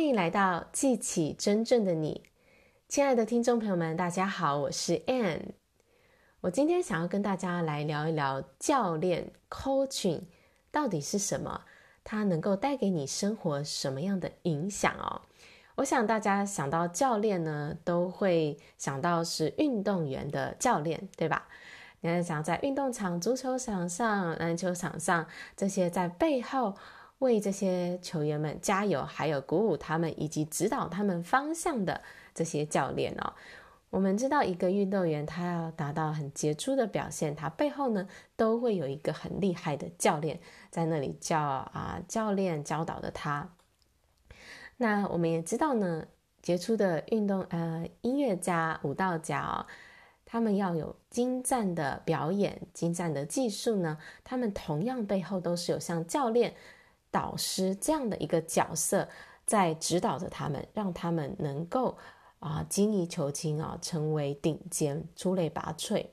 欢迎来到记起真正的你，亲爱的听众朋友们，大家好，我是 Ann。我今天想要跟大家来聊一聊教练 Coaching 到底是什么，它能够带给你生活什么样的影响哦。我想大家想到教练呢，都会想到是运动员的教练，对吧？你看，想在运动场、足球场上、篮球场上，这些在背后为这些球员们加油，还有鼓舞他们以及指导他们方向的这些教练哦。我们知道，一个运动员他要达到很杰出的表现，他背后呢都会有一个很厉害的教练在那里教啊，教练教导的他。那我们也知道呢，杰出的运动呃音乐家、舞蹈家哦，他们要有精湛的表演、精湛的技术呢，他们同样背后都是有像教练、导师这样的一个角色在指导着他们，让他们能够啊精益求精啊，成为顶尖、出类拔萃。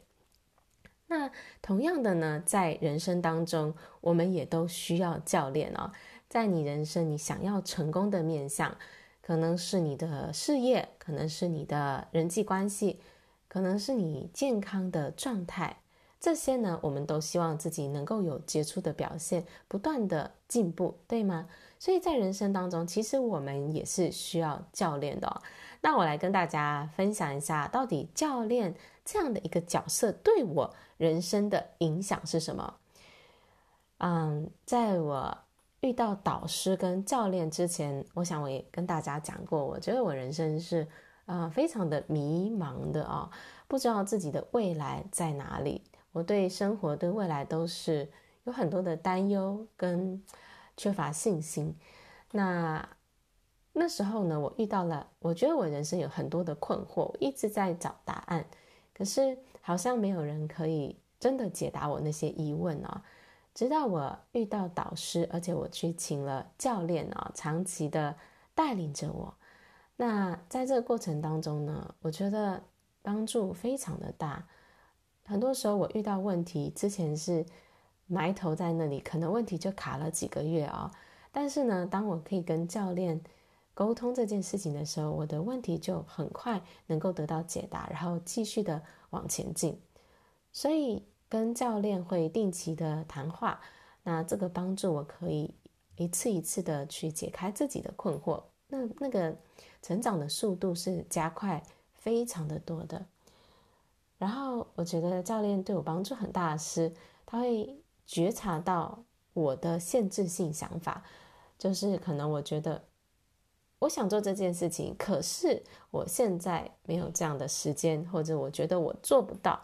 那同样的呢，在人生当中，我们也都需要教练哦。在你人生，你想要成功的面向，可能是你的事业，可能是你的人际关系，可能是你健康的状态。这些呢，我们都希望自己能够有杰出的表现，不断的进步，对吗？所以在人生当中，其实我们也是需要教练的。那我来跟大家分享一下，到底教练这样的一个角色对我人生的影响是什么？嗯，在我。遇到导师跟教练之前，我想我也跟大家讲过，我觉得我人生是、呃、非常的迷茫的啊、不知道自己的未来在哪里。我对生活对未来都是有很多的担忧跟缺乏信心。那那时候呢，我遇到了，我觉得我人生有很多的困惑，我一直在找答案，可是好像没有人可以真的解答我那些疑问、哦。直到我遇到导师，而且我去请了教练啊，长期的带领着我。那在这个过程当中呢，我觉得帮助非常的大。很多时候我遇到问题之前是埋头在那里，可能问题就卡了几个月啊。但是呢，当我可以跟教练沟通这件事情的时候，我的问题就很快能够得到解答，然后继续的往前进。所以。跟教练会定期的谈话，那这个帮助我可以一次一次的去解开自己的困惑，那那个成长的速度是加快非常的多的。然后我觉得教练对我帮助很大的是，他会觉察到我的限制性想法，就是可能我觉得我想做这件事情，可是我现在没有这样的时间，或者我觉得我做不到。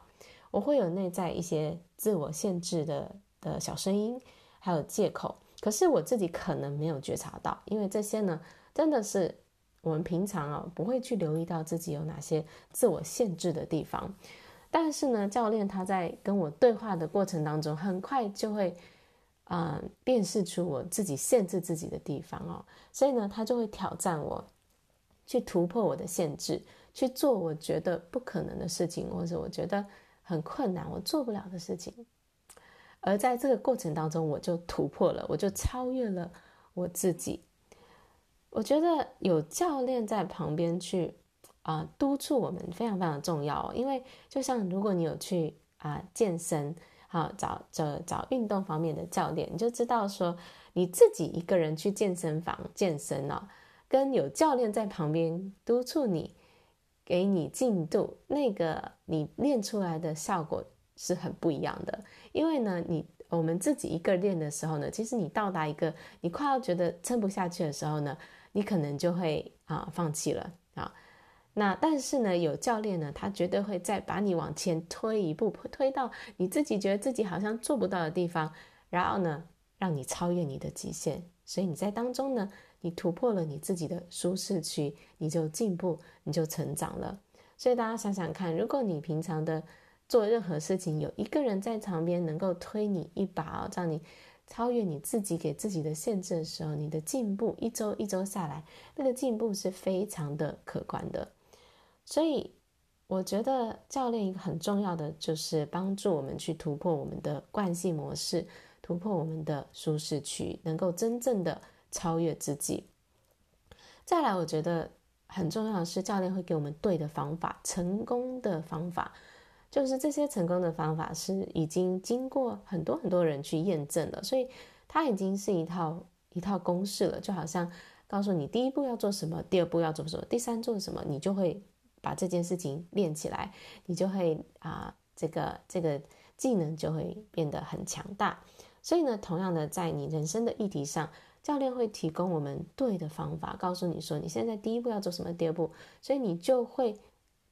我会有内在一些自我限制的的小声音，还有借口，可是我自己可能没有觉察到，因为这些呢，真的是我们平常啊不会去留意到自己有哪些自我限制的地方。但是呢，教练他在跟我对话的过程当中，很快就会嗯、辨识出我自己限制自己的地方哦，所以呢，他就会挑战我去突破我的限制，去做我觉得不可能的事情，或者我觉得。很困难，我做不了的事情，而在这个过程当中，我就突破了，我就超越了我自己。我觉得有教练在旁边去啊、督促我们，非常非常重要。因为就像如果你有去啊、健身，好找找找运动方面的教练，你就知道说你自己一个人去健身房健身哦，跟有教练在旁边督促你。给你进度，那个你练出来的效果是很不一样的。因为呢，你我们自己一个练的时候呢，其实你到达一个你快要觉得撑不下去的时候呢，你可能就会啊放弃了。那但是呢，有教练呢，他绝对会再把你往前推一步，推到你自己觉得自己好像做不到的地方，然后呢，让你超越你的极限。所以你在当中呢。你突破了你自己的舒适区，你就进步，你就成长了。所以大家想想看，如果你平常的做任何事情，有一个人在旁边能够推你一把，哦让你超越你自己给自己的限制的时候，你的进步一周一周下来，那个进步是非常的可观的。所以我觉得教练一个很重要的就是帮助我们去突破我们的惯性模式，突破我们的舒适区，能够真正的。超越自己，再来，我觉得很重要的是，教练会给我们对的方法，成功的方法，就是这些成功的方法是已经经过很多很多人去验证了，所以它已经是一套一套公式了，就好像告诉你第一步要做什么，第二步要做什么，第三做什么，你就会把这件事情练起来，你就会啊、呃，这个这个技能就会变得很强大。所以呢，同样的，在你人生的议题上，教练会提供我们对的方法，告诉你说你现在第一步要做什么，第二步，所以你就会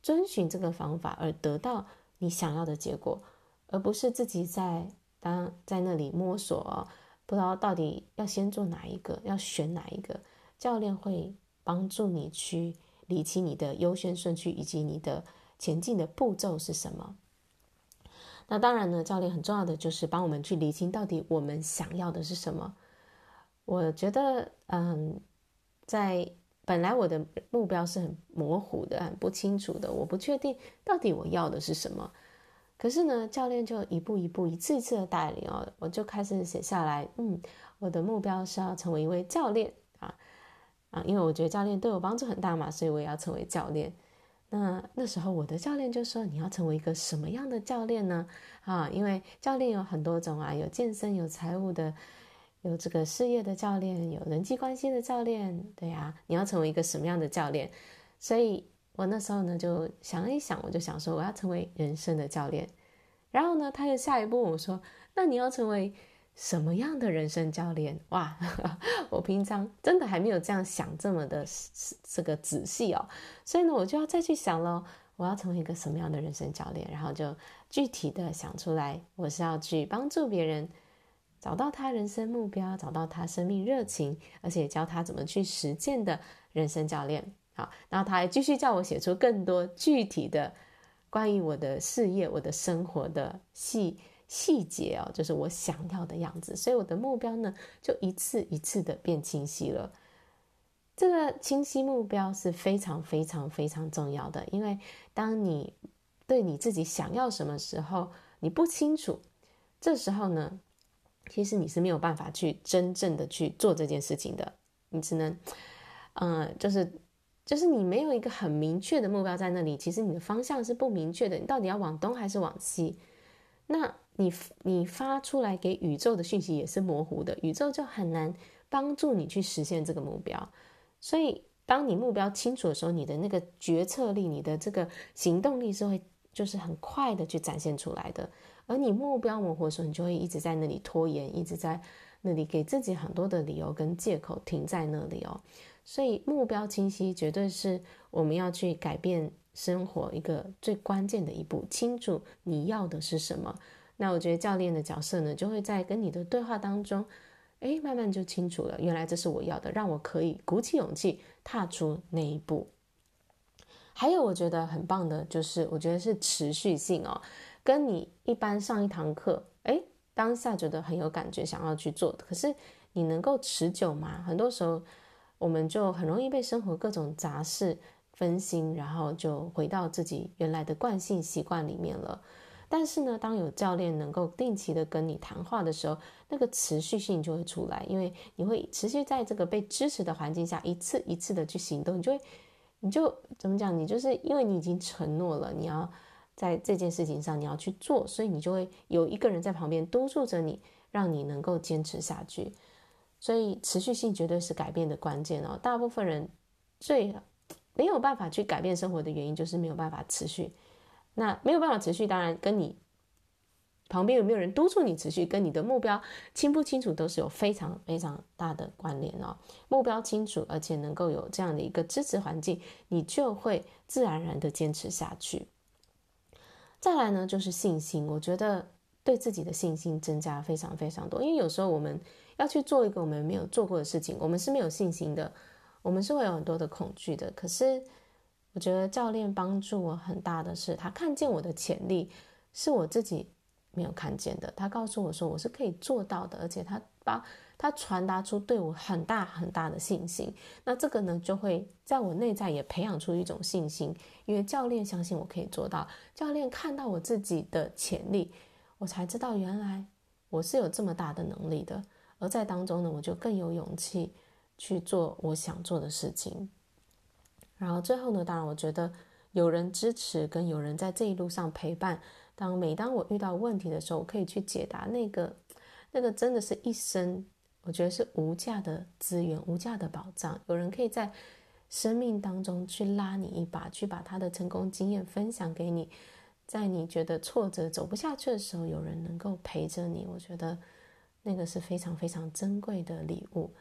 遵循这个方法而得到你想要的结果，而不是自己在当在那里摸索，不知道到底要先做哪一个，要选哪一个。教练会帮助你去理清你的优先顺序以及你的前进的步骤是什么。那当然呢，教练很重要的就是帮我们去理清到底我们想要的是什么。我觉得，嗯，在本来我的目标是很模糊的、很不清楚的，我不确定到底我要的是什么。可是呢，教练就一步一步、一次一次的带领哦，我就开始写下来。嗯，我的目标是要成为一位教练啊，因为我觉得教练对我帮助很大嘛，所以我也要成为教练。那那时候我的教练就说：“你要成为一个什么样的教练呢？啊，因为教练有很多种啊，有健身、有财务的，有这个事业的教练，有人际关系的教练，对呀，你要成为一个什么样的教练？所以我那时候呢就想了一想，我就想说我要成为人生的教练。然后呢，他又下一步我说：那你要成为？”什么样的人生教练？哇，我平常真的还没有这样想这么的这个仔细哦，所以呢，我就要再去想喽，我要成为一个什么样的人生教练？然后就具体的想出来，我是要去帮助别人找到他人生目标，找到他生命热情，而且教他怎么去实践的人生教练。好，然后他还继续叫我写出更多具体的关于我的事业、我的生活的细。细节哦，就是我想要的样子，所以我的目标呢，就一次一次的变清晰了。这个清晰目标是非常非常非常重要的，因为当你对你自己想要什么时候，你不清楚，这时候呢，其实你是没有办法去真正的去做这件事情的，你只能，嗯、呃，就是就是你没有一个很明确的目标在那里，其实你的方向是不明确的，你到底要往东还是往西？那你你发出来给宇宙的讯息也是模糊的，宇宙就很难帮助你去实现这个目标。所以，当你目标清楚的时候，你的那个决策力、你的这个行动力是会就是很快的去展现出来的。而你目标模糊的时候，你就会一直在那里拖延，一直在那里给自己很多的理由跟借口停在那里哦。所以，目标清晰绝对是我们要去改变生活一个最关键的一步。清楚你要的是什么。那我觉得教练的角色呢，就会在跟你的对话当中，哎，慢慢就清楚了，原来这是我要的，让我可以鼓起勇气踏出那一步。还有我觉得很棒的，就是我觉得是持续性哦，跟你一般上一堂课，哎，当下觉得很有感觉，想要去做，可是你能够持久吗？很多时候我们就很容易被生活各种杂事分心，然后就回到自己原来的惯性习惯里面了。但是呢，当有教练能够定期的跟你谈话的时候，那个持续性就会出来，因为你会持续在这个被支持的环境下，一次一次的去行动，你就会，你就怎么讲？你就是因为你已经承诺了，你要在这件事情上你要去做，所以你就会有一个人在旁边督促着你，让你能够坚持下去。所以持续性绝对是改变的关键哦。大部分人最没有办法去改变生活的原因，就是没有办法持续。那没有办法持续，当然跟你旁边有没有人督促你持续，跟你的目标清不清楚都是有非常非常大的关联哦。目标清楚，而且能够有这样的一个支持环境，你就会自然而然的坚持下去。再来呢，就是信心，我觉得对自己的信心增加非常非常多，因为有时候我们要去做一个我们没有做过的事情，我们是没有信心的，我们是会有很多的恐惧的，可是。我觉得教练帮助我很大的是，他看见我的潜力是我自己没有看见的。他告诉我说我是可以做到的，而且他把他传达出对我很大很大的信心。那这个呢，就会在我内在也培养出一种信心，因为教练相信我可以做到。教练看到我自己的潜力，我才知道原来我是有这么大的能力的。而在当中呢，我就更有勇气去做我想做的事情。然后最后呢，当然我觉得有人支持跟有人在这一路上陪伴，当每当我遇到问题的时候，我可以去解答那个那个真的是一生，我觉得是无价的资源、无价的宝藏。有人可以在生命当中去拉你一把，去把他的成功经验分享给你，在你觉得挫折走不下去的时候，有人能够陪着你，我觉得那个是非常非常珍贵的礼物。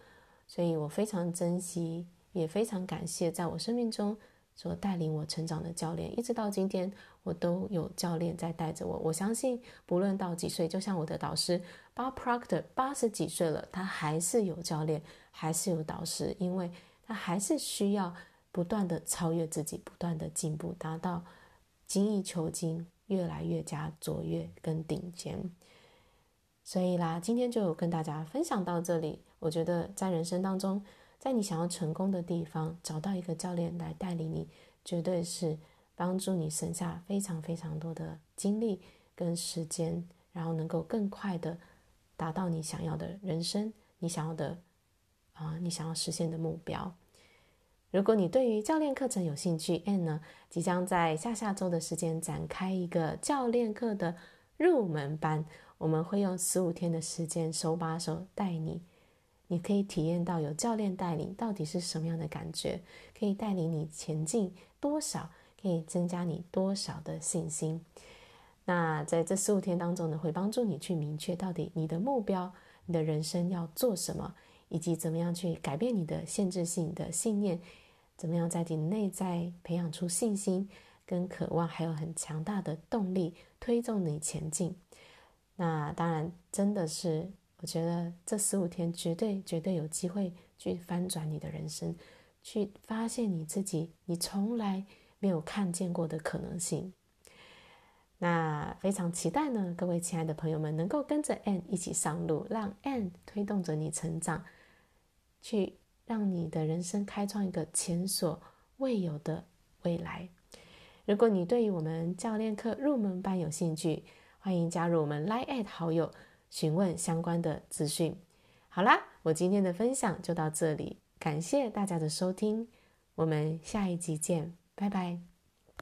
所以我非常珍惜，也非常感谢在我生命中所带领我成长的教练，一直到今天，我都有教练在带着我。我相信，不论到几岁，就像我的导师 Bob Proctor，八十几岁了，他还是有教练，还是有导师，因为他还是需要不断的超越自己，不断的进步，达到精益求精，越来越加卓越跟顶尖。所以啦，今天就跟大家分享到这里。我觉得在人生当中，在你想要成功的地方，找到一个教练来带领你，绝对是帮助你省下非常非常多的精力跟时间，然后能够更快的达到你想要的人生，你想要的啊、你想要实现的目标。如果你对于教练课程有兴趣，And 呢，即将在下下周的时间展开一个教练课的入门班，我们会用十五天的时间，手把手带你。你可以体验到有教练带领到底是什么样的感觉，可以带领你前进多少，可以增加你多少的信心。那在这十五天当中呢，会帮助你去明确到底你的目标、你的人生要做什么，以及怎么样去改变你的限制性的信念，怎么样在你内在培养出信心跟渴望，还有很强大的动力推动你前进。那当然，真的是。我觉得这十五天绝对绝对有机会去翻转你的人生，去发现你自己你从来没有看见过的可能性。那非常期待呢，各位亲爱的朋友们能够跟着 Anne 一起上路，让 Anne 推动着你成长，去让你的人生开创一个前所未有的未来。如果你对于我们教练课入门班有兴趣，欢迎加入我们 Line@ 好友。询问相关的资讯。好啦，我今天的分享就到这里，感谢大家的收听，我们下一集见，拜拜。